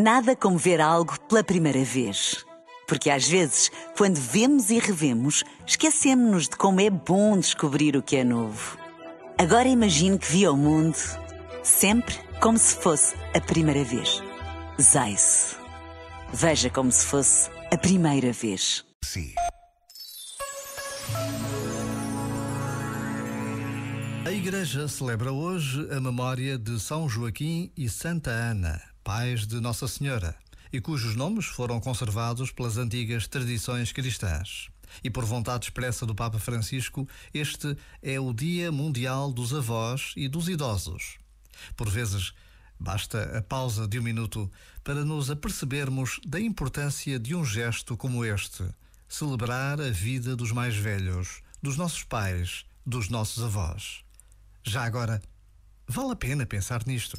Nada como ver algo pela primeira vez. Porque às vezes, quando vemos e revemos, esquecemos-nos de como é bom descobrir o que é novo. Agora imagine que viu o mundo sempre como se fosse a primeira vez. Zais. Veja como se fosse a primeira vez. Sim. A Igreja celebra hoje a memória de São Joaquim e Santa Ana, pais de Nossa Senhora, e cujos nomes foram conservados pelas antigas tradições cristãs. E por vontade expressa do Papa Francisco, este é o Dia Mundial dos Avós e dos Idosos. Por vezes, basta a pausa de um minuto para nos apercebermos da importância de um gesto como este celebrar a vida dos mais velhos, dos nossos pais, dos nossos avós. Já agora, vale a pena pensar nisto.